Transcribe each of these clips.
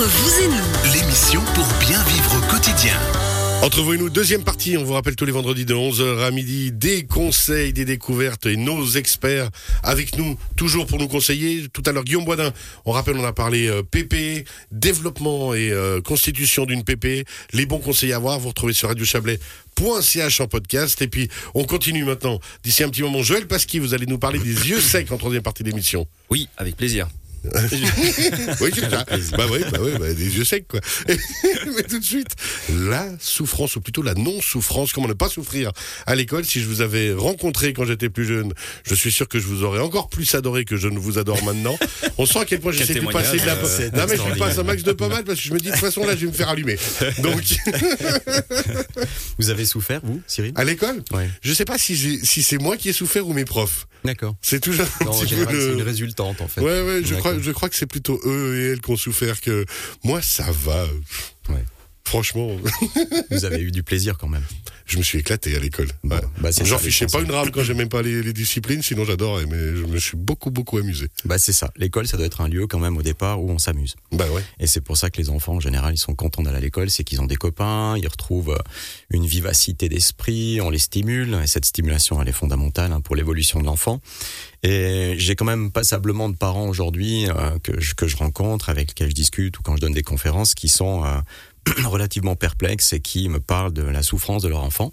Entre vous et nous, L'émission pour bien vivre au quotidien. Entre vous et nous, deuxième partie, on vous rappelle tous les vendredis de 11h à midi, des conseils, des découvertes et nos experts avec nous, toujours pour nous conseiller. Tout à l'heure, Guillaume Boisdin, on rappelle, on a parlé euh, PP, développement et euh, constitution d'une PP, les bons conseils à avoir, vous retrouvez sur radiochablais.ch en podcast. Et puis, on continue maintenant. D'ici un petit moment, Joël Pasqui, vous allez nous parler des yeux secs en troisième partie d'émission. Oui, avec plaisir. oui, c'est ça. Bah oui, bah oui, bah, des yeux secs, quoi. Mais tout de suite, la souffrance, ou plutôt la non-souffrance, comment ne pas souffrir à l'école. Si je vous avais rencontré quand j'étais plus jeune, je suis sûr que je vous aurais encore plus adoré que je ne vous adore maintenant. On sent à quel point j'essaie de passer de la... euh, non, mais je lui passe un max de pommade parce que je me dis, de toute façon, là, je vais me faire allumer. Donc, Vous avez souffert, vous, Cyril? À l'école, Ouais. je sais pas si, si c'est moi qui ai souffert ou mes profs. D'accord. C'est toujours un Non, en petit peu le- c'est une résultante, en fait. Ouais, ouais, je crois, Je crois que c'est plutôt eux et elles qui ont souffert que moi, ça va. Ouais. Franchement, Vous avez eu du plaisir quand même. je me suis éclaté à l'école. Bon, Ouais. bah, J'en fichais pas une rame quand j'aimais pas les, les disciplines, sinon j'adorais, mais je me suis beaucoup, beaucoup amusé. Bah, c'est ça. L'école, ça doit être un lieu quand même au départ où on s'amuse. Bah ouais. Et c'est pour ça que les enfants, en général, ils sont contents d'aller à l'école, c'est qu'ils ont des copains, ils retrouvent euh, une vivacité d'esprit, on les stimule, et cette stimulation, elle est fondamentale hein, pour l'évolution de l'enfant. Et j'ai quand même passablement de parents aujourd'hui euh, que, je, que je rencontre, avec lesquels je discute, ou quand je donne des conférences, qui sont euh, relativement perplexes et qui me parlent de la souffrance de leur enfant.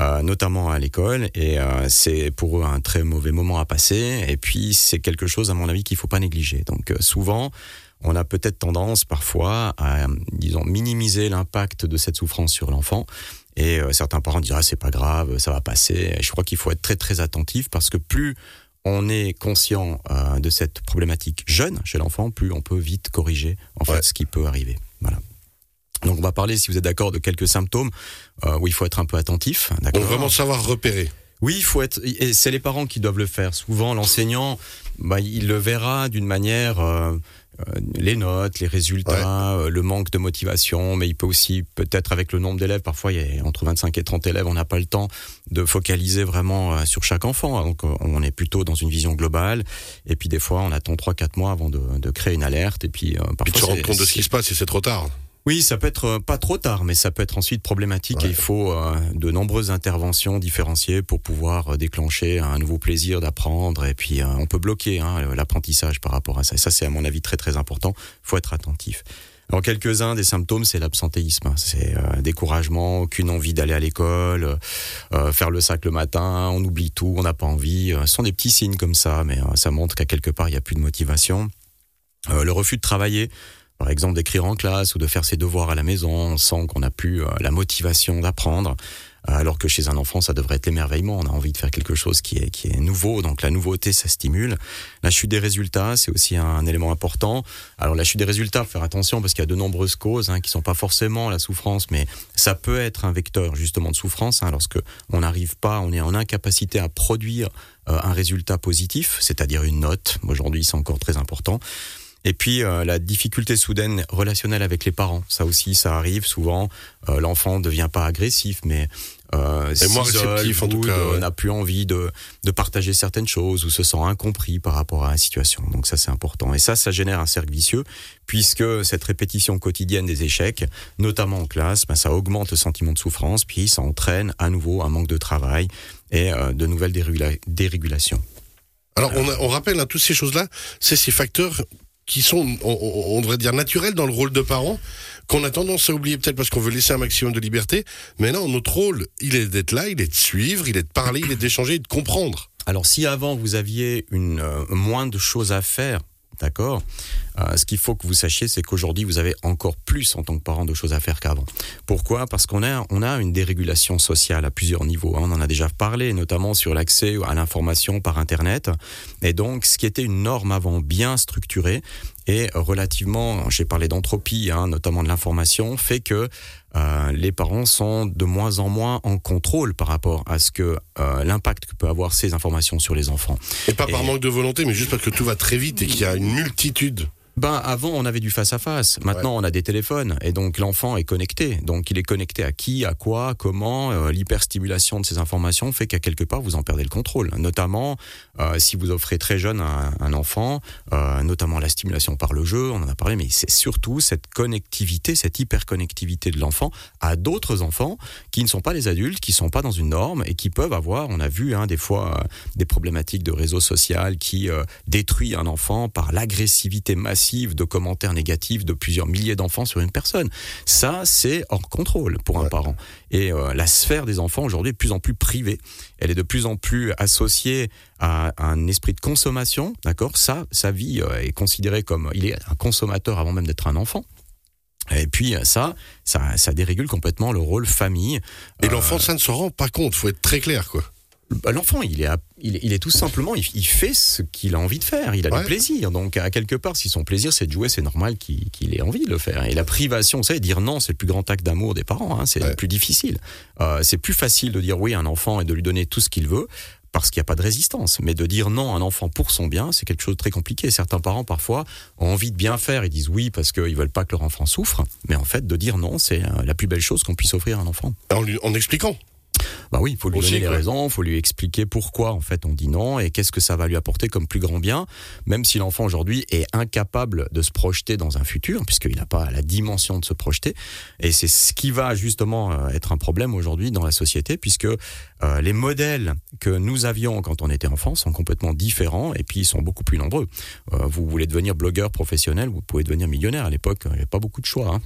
euh, notamment à l'école et euh, c'est pour eux un très mauvais moment à passer et puis c'est quelque chose à mon avis qu'il faut pas négliger donc euh, souvent on a peut-être tendance parfois à, disons, minimiser l'impact de cette souffrance sur l'enfant. Et euh, certains parents disent ah c'est pas grave, ça va passer. Et je crois qu'il faut être très très attentif parce que plus on est conscient euh, de cette problématique jeune chez l'enfant, plus on peut vite corriger en fait Ouais. ce qui peut arriver. Voilà. Donc on va parler, si vous êtes d'accord, de quelques symptômes euh, où il faut être un peu attentif. Donc D'accord. vraiment savoir repérer. Oui, il faut être. Et c'est les parents qui doivent le faire. Souvent, l'enseignant, bah, il le verra d'une manière. euh, les notes, les résultats, euh, le manque de motivation, mais il peut aussi, peut-être avec le nombre d'élèves, parfois il y a entre 25 et 30 élèves, on n'a pas le temps de focaliser vraiment euh, sur chaque enfant. Donc euh, on est plutôt dans une vision globale. Et puis des fois, on attend 3-4 mois avant de, de créer une alerte. Et puis, euh, Puis parfois, rendre c'est- compte de ce qui se passe et c'est trop tard. Oui, ça peut être euh, pas trop tard, mais ça peut être ensuite problématique Ouais. et il faut euh, de nombreuses interventions différenciées pour pouvoir euh, déclencher un nouveau plaisir d'apprendre et puis euh, on peut bloquer hein, l'apprentissage par rapport à ça. Et ça, c'est à mon avis très très important. faut être attentif. Alors quelques-uns des symptômes, c'est l'absentéisme, c'est euh, découragement, aucune envie d'aller à l'école, euh, faire le sac le matin, on oublie tout, on n'a pas envie. Euh, ce sont des petits signes comme ça, mais ça montre qu'à quelque part il n'y a plus de motivation. Le refus de travailler, par exemple d'écrire en classe ou de faire ses devoirs à la maison, on sent qu'on n'a plus euh, la motivation d'apprendre, alors que chez un enfant ça devrait être l'émerveillement, on a envie de faire quelque chose qui est, qui est nouveau, donc la nouveauté ça stimule. La chute des résultats c'est aussi un, élément important. Alors la chute des résultats, faire attention parce qu'il y a de nombreuses causes hein, qui sont pas forcément la souffrance, mais ça peut être un vecteur justement de souffrance hein, lorsque on n'arrive pas, on est en incapacité à produire euh, un résultat positif, c'est-à-dire une note. Aujourd'hui c'est encore très important. Et puis euh, la difficulté soudaine relationnelle avec les parents, ça aussi, ça arrive souvent. Euh, L'enfant devient pas agressif, mais euh, réceptif, en tout cas, ouais. n'a plus envie de, de partager certaines choses ou se sent incompris par rapport à la situation. Donc ça, c'est important. Et ça, ça génère un cercle vicieux, puisque cette répétition quotidienne des échecs, notamment en classe, ben, ça augmente le sentiment de souffrance, puis ça entraîne à nouveau un manque de travail et euh, de nouvelles dérégula- dérégulations. Alors on, a- on rappelle hein, toutes ces choses-là, c'est ces facteurs qui sont, on, devrait dire, naturels dans le rôle de parent, qu'on a tendance à oublier peut-être parce qu'on veut laisser un maximum de liberté. Mais non, notre rôle, il est d'être là, il est de suivre, il est de parler, il est d'échanger de comprendre. Alors si avant vous aviez euh, moins de choses à faire, d'accord, euh, ce qu'il faut que vous sachiez, c'est qu'aujourd'hui vous avez encore plus en tant que parent de choses à faire qu'avant. Pourquoi? Parce qu'on a on a une dérégulation sociale à plusieurs niveaux. hein. On en a déjà parlé, notamment sur l'accès à l'information par Internet. Et donc ce qui était une norme avant bien structurée et relativement, j'ai parlé d'entropie, hein, notamment de l'information, fait que euh, les parents sont de moins en moins en contrôle par rapport à ce que euh, l'impact que peut avoir ces informations sur les enfants. Et pas par manque de volonté, mais juste parce que tout va très vite et qu'il y a une multitude ben avant on avait du face à face. Maintenant on a des téléphones et donc l'enfant est connecté. Donc il est connecté à qui, à quoi, comment. Euh, l'hyperstimulation de ces informations fait qu'à quelque part vous en perdez le contrôle. Notamment euh, si vous offrez très jeune un, un enfant, euh, notamment la stimulation par le jeu, on en a parlé, mais c'est surtout cette connectivité, cette hyperconnectivité de l'enfant à d'autres enfants qui ne sont pas les adultes, qui sont pas dans une norme et qui peuvent avoir, on a vu hein, des fois des problématiques de réseau social qui détruit un enfant par l'agressivité massive de commentaires négatifs de plusieurs milliers d'enfants sur une personne. Ça, c'est hors contrôle pour un parent. Et euh, la sphère des enfants aujourd'hui est de plus en plus privée. Elle est de plus en plus associée à, un esprit de consommation. D'accord? Ça, sa vie euh, est considérée comme il est un consommateur avant même d'être un enfant. Et puis ça, ça, ça dérégule complètement le rôle famille. Et l'enfant, ça ne se rend pas compte. Faut être très clair, quoi. Bah, l'enfant, il est, il, est tout simplement, il, fait ce qu'il a envie de faire. Il a du plaisir. Donc, à quelque part, si son plaisir c'est de jouer, c'est normal qu'il ait envie de le faire. Et la privation, vous savez, dire non, c'est le plus grand acte d'amour des parents. Hein, c'est le plus difficile. Euh, c'est plus facile de dire oui à un enfant et de lui donner tout ce qu'il veut parce qu'il n'y a pas de résistance. Mais de dire non à un enfant pour son bien, c'est quelque chose de très compliqué. Certains parents, parfois, ont envie de bien faire. Ils disent oui parce qu'ils veulent pas que leur enfant souffre. Mais en fait, de dire non, c'est euh, la plus belle chose qu'on puisse offrir à un enfant. En, en expliquant bah oui, il faut lui donner les raisons, il faut lui expliquer pourquoi en fait on dit non et qu'est-ce que ça va lui apporter comme plus grand bien, même si l'enfant aujourd'hui est incapable de se projeter dans un futur, puisqu'il n'a pas la dimension de se projeter. Et c'est ce qui va justement euh, être un problème aujourd'hui dans la société, puisque euh, les modèles que nous avions quand on était enfant sont complètement différents et puis ils sont beaucoup plus nombreux. Euh, vous voulez devenir blogueur professionnel, vous pouvez devenir millionnaire. À l'époque, il n'y avait pas beaucoup de choix. Hein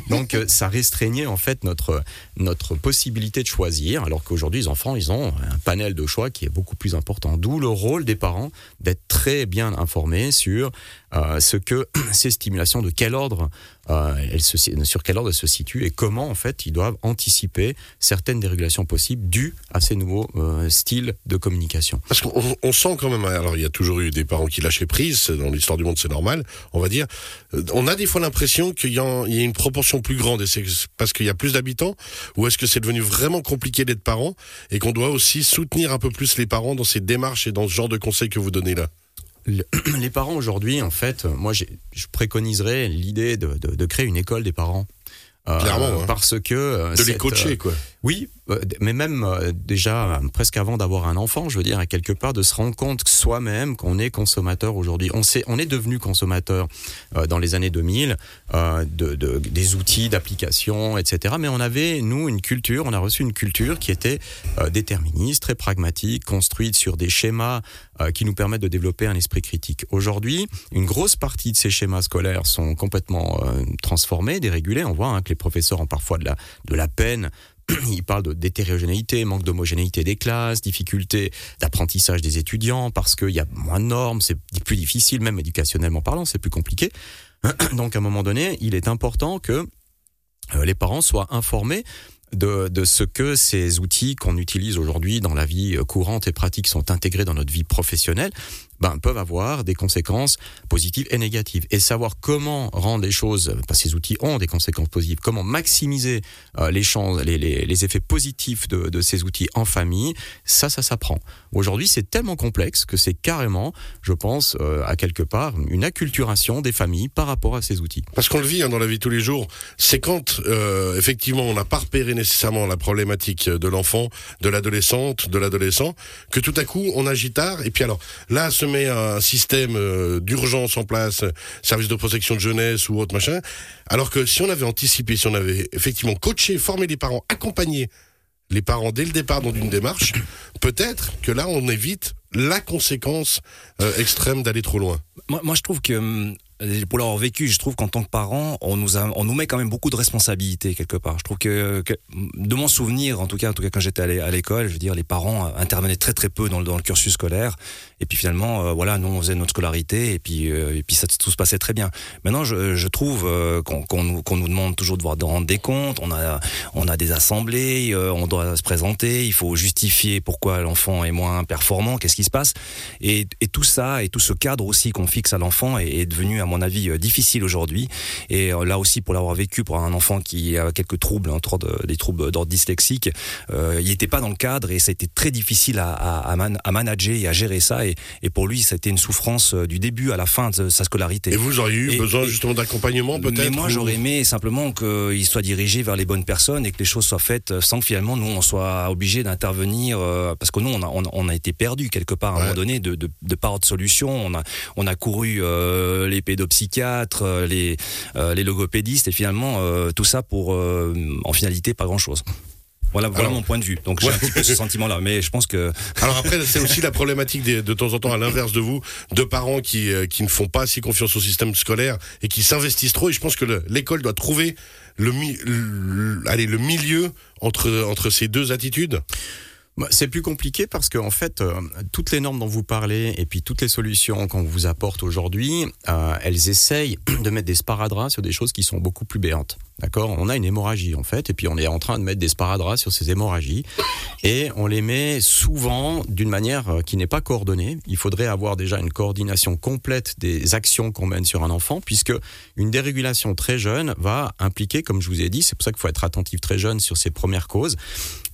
Donc ça restreignait en fait notre notre possibilité de choisir, alors qu'aujourd'hui les enfants ils ont un panel de choix qui est beaucoup plus important. D'où le rôle des parents d'être très bien informés sur euh, ce que ces stimulations, de quel ordre euh, sur quel ordre elles se situent et comment en fait ils doivent anticiper certaines dérégulations possibles dues à ces nouveaux euh, styles de communication. Parce qu'on sent quand même, alors il y a toujours eu des parents qui lâchaient prise, dans l'histoire du monde c'est normal, on va dire. On a des fois l'impression qu'il y, y, a une proportion plus grande et c'est parce qu'il y a plus d'habitants ou est-ce que c'est devenu vraiment compliqué d'être parent et qu'on doit aussi soutenir un peu plus les parents dans ces démarches et dans ce genre de conseils que vous donnez là? les parents aujourd'hui, en fait, moi, je préconiserais l'idée de, créer une école des parents. Euh, Clairement, parce que euh, de les coacher, quoi. Oui, euh, mais même euh, déjà presque avant d'avoir un enfant, je veux dire à quelque part de se rendre compte soi-même qu'on est consommateur aujourd'hui. On on est devenu consommateur euh, dans les années 2000 de, de, des outils, d'applications, etc. Mais on avait nous une culture, on a reçu une culture qui était déterministe, très pragmatique, construite sur des schémas qui nous permettent de développer un esprit critique. Aujourd'hui, une grosse partie de ces schémas scolaires sont complètement transformés, dérégulés. On voit hein, que les professeurs ont parfois de la de la peine il parle d'hétérogénéité, manque d'homogénéité des classes, difficulté d'apprentissage des étudiants parce qu'il y a moins de normes, c'est plus difficile, même éducationnellement parlant, c'est plus compliqué. Donc à un moment donné, il est important que euh, les parents soient informés de, de, ce que ces outils qu'on utilise aujourd'hui dans la vie euh, courante et pratique sont intégrés dans notre vie professionnelle ben, peuvent avoir des conséquences positives et négatives. Et savoir comment rendre les choses, parce que ces outils ont des conséquences positives, comment maximiser euh, les, chances, les, les, les, effets positifs de, de, ces outils en famille, ça, ça s'apprend. Aujourd'hui, c'est tellement complexe que c'est carrément, je pense, euh, à quelque part, une acculturation des familles par rapport à ces outils. Parce qu'on le vit hein, dans la vie tous les jours, c'est quand, euh, effectivement, on n'a pas repéré nécessairement la problématique de l'enfant, de l'adolescente, de l'adolescent, que tout à coup, on agit tard. Et puis alors, là, ce met un système euh, d'urgence en place, service de protection de jeunesse ou autre machin, alors que si on avait anticipé, si on avait effectivement coaché, formé les parents, accompagné les parents dès le départ dans une démarche, peut-être que là on évite la conséquence euh, extrême d'aller trop loin. Moi, je trouve que hum, pour l'avoir vécu, je trouve qu'en tant que parent, on nous a, on nous met quand même beaucoup de responsabilités quelque part. Je trouve que, de mon souvenir, en tout cas, en tout cas quand j'étais à l'école, je veux dire, les parents intervenaient très très peu dans le, dans le cursus scolaire. Et puis finalement, euh, voilà, nous on faisait notre scolarité et puis euh, et puis ça tout se passait très bien. Maintenant, je, je trouve euh, qu'on nous, qu'on nous demande toujours de, voir, de rendre des comptes. On a on a des assemblées, on doit se présenter, il faut justifier pourquoi l'enfant est moins performant, qu'est-ce qui se passe? Et, et tout ça et tout ce cadre aussi qu'on fixe à l'enfant est, est devenu à mon avis, difficile aujourd'hui. Et là aussi, pour l'avoir vécu pour un enfant qui a quelques troubles, entre des troubles d'ordre dyslexique, il n'était pas dans le cadre et ça a été très difficile à, à, à, manager et à gérer ça. Et, et pour lui, ça a été une souffrance du début à la fin de sa scolarité. Et vous auriez eu besoin justement d'accompagnement peut-être Mais moi, j'aurais aimé simplement qu'il soit dirigé vers les bonnes personnes et que les choses soient faites sans que finalement nous on soit obligé d'intervenir parce que nous on a, on, a été perdu quelque part à un moment donné de, de, de par de solution. On a, on a couru euh, les pédopsychiatres, euh, les, euh, les logopédistes et finalement euh, tout ça pour en finalité pas grand chose. Voilà, voilà mon point de vue. Donc j'ai un petit peu ce sentiment-là, mais je pense que. Alors après, c'est aussi la problématique de, de temps en temps à l'inverse de vous, de parents qui qui ne font pas si confiance au système scolaire et qui s'investissent trop. Et je pense que l'école doit trouver le, le, allez, le milieu entre entre ces deux attitudes. Bah, c'est plus compliqué parce que en fait, euh, toutes les normes dont vous parlez et puis toutes les solutions qu'on vous apporte aujourd'hui, euh, elles essayent de mettre des sparadraps sur des choses qui sont beaucoup plus béantes. D'accord? On a une hémorragie en fait, et puis on est en train de mettre des sparadraps sur ces hémorragies, et on les met souvent d'une manière euh, qui n'est pas coordonnée. Il faudrait avoir déjà une coordination complète des actions qu'on mène sur un enfant, puisque une dérégulation très jeune va impliquer, comme je vous ai dit, c'est pour ça qu'il faut être attentif très jeune sur ses premières causes.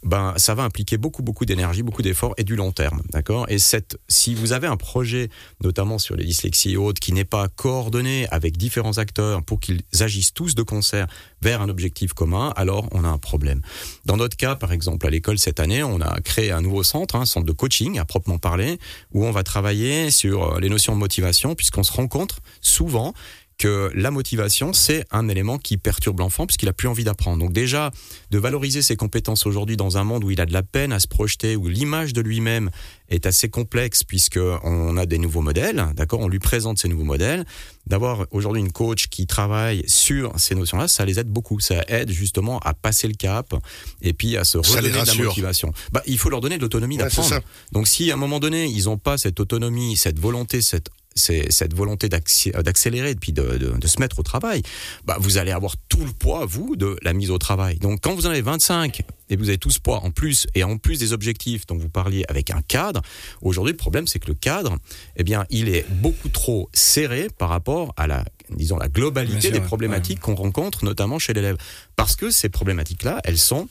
Ben, ça va impliquer beaucoup, beaucoup d'énergie, beaucoup d'efforts et du long terme, d'accord? Et cette, si vous avez un projet, notamment sur les dyslexies et autres, qui n'est pas coordonné avec différents acteurs pour qu'ils agissent tous de concert vers un objectif commun, alors on a un problème. Dans notre cas, par exemple, à l'école cette année, on a créé un nouveau centre, un centre de coaching à proprement parler, où on va travailler sur euh, les notions de motivation, puisqu'on se rencontre souvent que la motivation, c'est un élément qui perturbe l'enfant puisqu'il a plus envie d'apprendre. Donc déjà, de valoriser ses compétences aujourd'hui dans un monde où il a de la peine à se projeter, où l'image de lui-même est assez complexe puisque on a des nouveaux modèles, d'accord, on lui présente ces nouveaux modèles. D'avoir aujourd'hui une coach qui travaille sur ces notions-là, ça les aide beaucoup. Ça aide justement à passer le cap et puis à se redonner de la motivation. Bah, il faut leur donner de l'autonomie d'apprendre. Donc si à un moment donné ils n'ont pas cette autonomie, cette volonté, cette cette volonté d'accélérer et puis de, de, de, se mettre au travail, bah vous allez avoir tout le poids, vous, de la mise au travail. Donc quand vous en avez 25 et vous avez tout ce poids en plus, et en plus des objectifs dont vous parliez avec un cadre, aujourd'hui le problème c'est que le cadre, eh bien, il est beaucoup trop serré par rapport à la, disons, la globalité des problématiques qu'on rencontre, notamment chez l'élève. Parce que ces problématiques-là, elles sont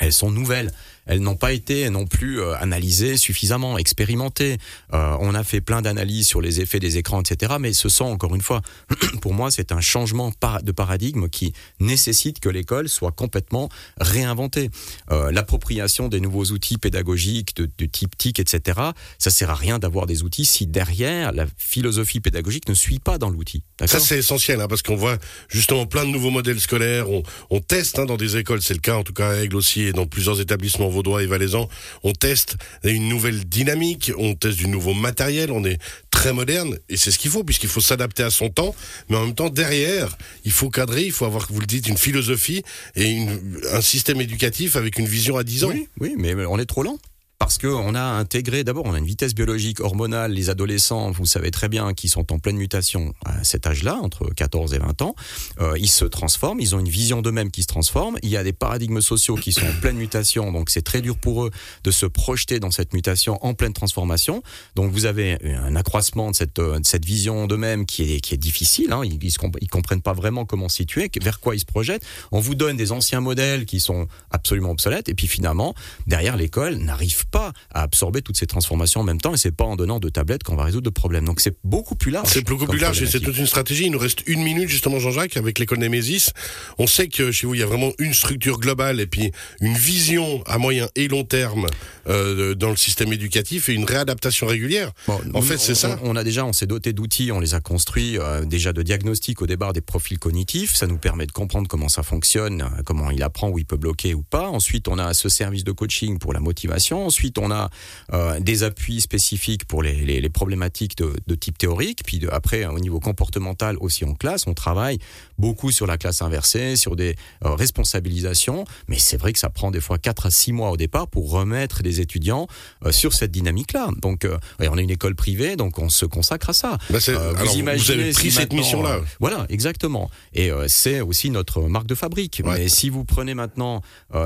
elles sont nouvelles. Elles n'ont pas été non plus euh, analysées suffisamment, expérimentées. Euh, on a fait plein d'analyses sur les effets des écrans, etc. Mais ce sont, encore une fois, pour moi, c'est un changement de paradigme qui nécessite que l'école soit complètement réinventée. Euh, L'appropriation des nouveaux outils pédagogiques de, type TIC, etc. Ça sert à rien d'avoir des outils si derrière la philosophie pédagogique ne suit pas dans l'outil. Ça c'est essentiel, hein, parce qu'on voit justement plein de nouveaux modèles scolaires. On, teste hein, dans des écoles, c'est le cas en tout cas à Aigle aussi dans plusieurs établissements vaudois et valaisans, on teste une nouvelle dynamique, on teste du nouveau matériel, on est très moderne et c'est ce qu'il faut puisqu'il faut s'adapter à son temps, mais en même temps derrière, il faut cadrer, il faut avoir, vous le dites, une philosophie et un système éducatif avec une vision à 10 ans. Oui, oui, mais on est trop lent parce qu'on a intégré, d'abord, on a une vitesse biologique hormonale. Les adolescents, vous savez très bien, qui sont en pleine mutation à cet âge-là, entre 14 et 20 ans, euh, ils se transforment, ils ont une vision d'eux-mêmes qui se transforme. Il y a des paradigmes sociaux qui sont en pleine mutation, donc c'est très dur pour eux de se projeter dans cette mutation en pleine transformation. Donc vous avez un accroissement de cette, de cette vision d'eux-mêmes qui est, qui est difficile. Hein. Ils, ils, comprennent pas vraiment comment situer, vers quoi ils se projettent. On vous donne des anciens modèles qui sont absolument obsolètes, et puis finalement, derrière l'école n'arrive pas à absorber toutes ces transformations en même temps et c'est pas en donnant de tablettes qu'on va résoudre de problèmes. Donc c'est beaucoup plus large. C'est beaucoup plus large et c'est toute une stratégie. Il nous reste une minute justement Jean-Jacques avec l'école Némésis. On sait que chez vous il y a vraiment une structure globale et puis une vision à moyen et long terme euh, dans le système éducatif et une réadaptation régulière. en fait c'est ça. On a déjà on s'est doté d'outils, on les a construits euh, déjà de diagnostic au départ des profils cognitifs. Ça nous permet de comprendre comment ça fonctionne, euh, comment il apprend, où il peut bloquer ou pas. Ensuite on a ce service de coaching pour la motivation. Ensuite, on a euh, des appuis spécifiques pour les, les, les problématiques de, de, type théorique. Puis de, après, au niveau comportemental aussi en classe, on travaille beaucoup sur la classe inversée, sur des euh, responsabilisations. Mais c'est vrai que ça prend des fois 4 à 6 mois au départ pour remettre les étudiants euh, sur cette dynamique-là. Donc, on a une école privée, donc on se consacre à ça. Bah vous, alors, imaginez vous avez pris cette mission-là. voilà, exactement. Et c'est aussi notre marque de fabrique. Mais si vous prenez maintenant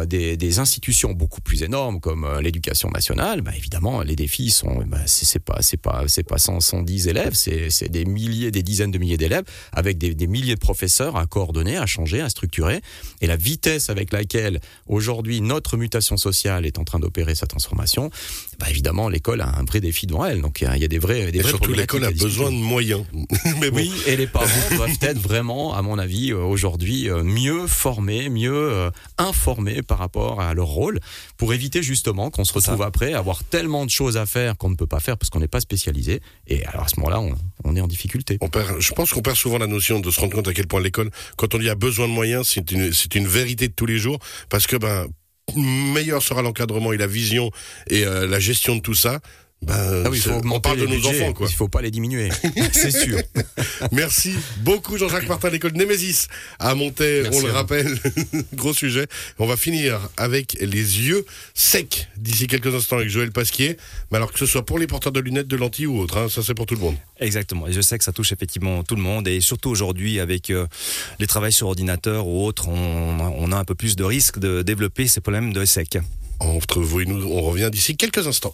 des, des institutions beaucoup plus énormes comme l'éducation l'éducation nationale, bah, évidemment, les défis sont, bah, c'est pas, c'est pas, c'est pas 110 élèves, c'est des milliers, des dizaines de milliers d'élèves avec des, des, milliers de professeurs à coordonner, à changer, à structurer. Et la vitesse avec laquelle aujourd'hui notre mutation sociale est en train d'opérer sa transformation, bah, évidemment, l'école a un vrai défi devant elle. Donc il y a des vrais, des et surtout l'école a besoin de moyens. Mais bon. Oui, et les parents doivent être vraiment, à mon avis, aujourd'hui mieux formés, mieux informés par rapport à leur rôle pour éviter justement qu'on se retrouve après à avoir tellement de choses à faire qu'on ne peut pas faire parce qu'on n'est pas spécialisé. Et alors à ce moment-là, on, on, est en difficulté. On perd, je pense qu'on perd souvent la notion de se rendre compte à quel point l'école, quand on y a besoin de moyens, c'est une, c'est une vérité de tous les jours parce que ben meilleur sera l'encadrement et la vision et euh, la gestion de tout ça, ben, ah oui, il faut on parle de nos enfants, quoi. Il faut pas les diminuer, c'est sûr. Merci beaucoup Jean-Jacques Martin, l'école Némésis à Monter, on le rappelle, gros sujet. On va finir avec les yeux secs d'ici quelques instants avec Joël Pasquier. Mais alors que ce soit pour les porteurs de lunettes, de lentilles ou autres, hein, ça c'est pour tout le monde. Exactement. Et je sais que ça touche effectivement tout le monde et surtout aujourd'hui avec euh, les travails sur ordinateur ou autres, on, on, a un peu plus de risque de développer ces problèmes de sec. Entre vous et nous, on revient d'ici quelques instants.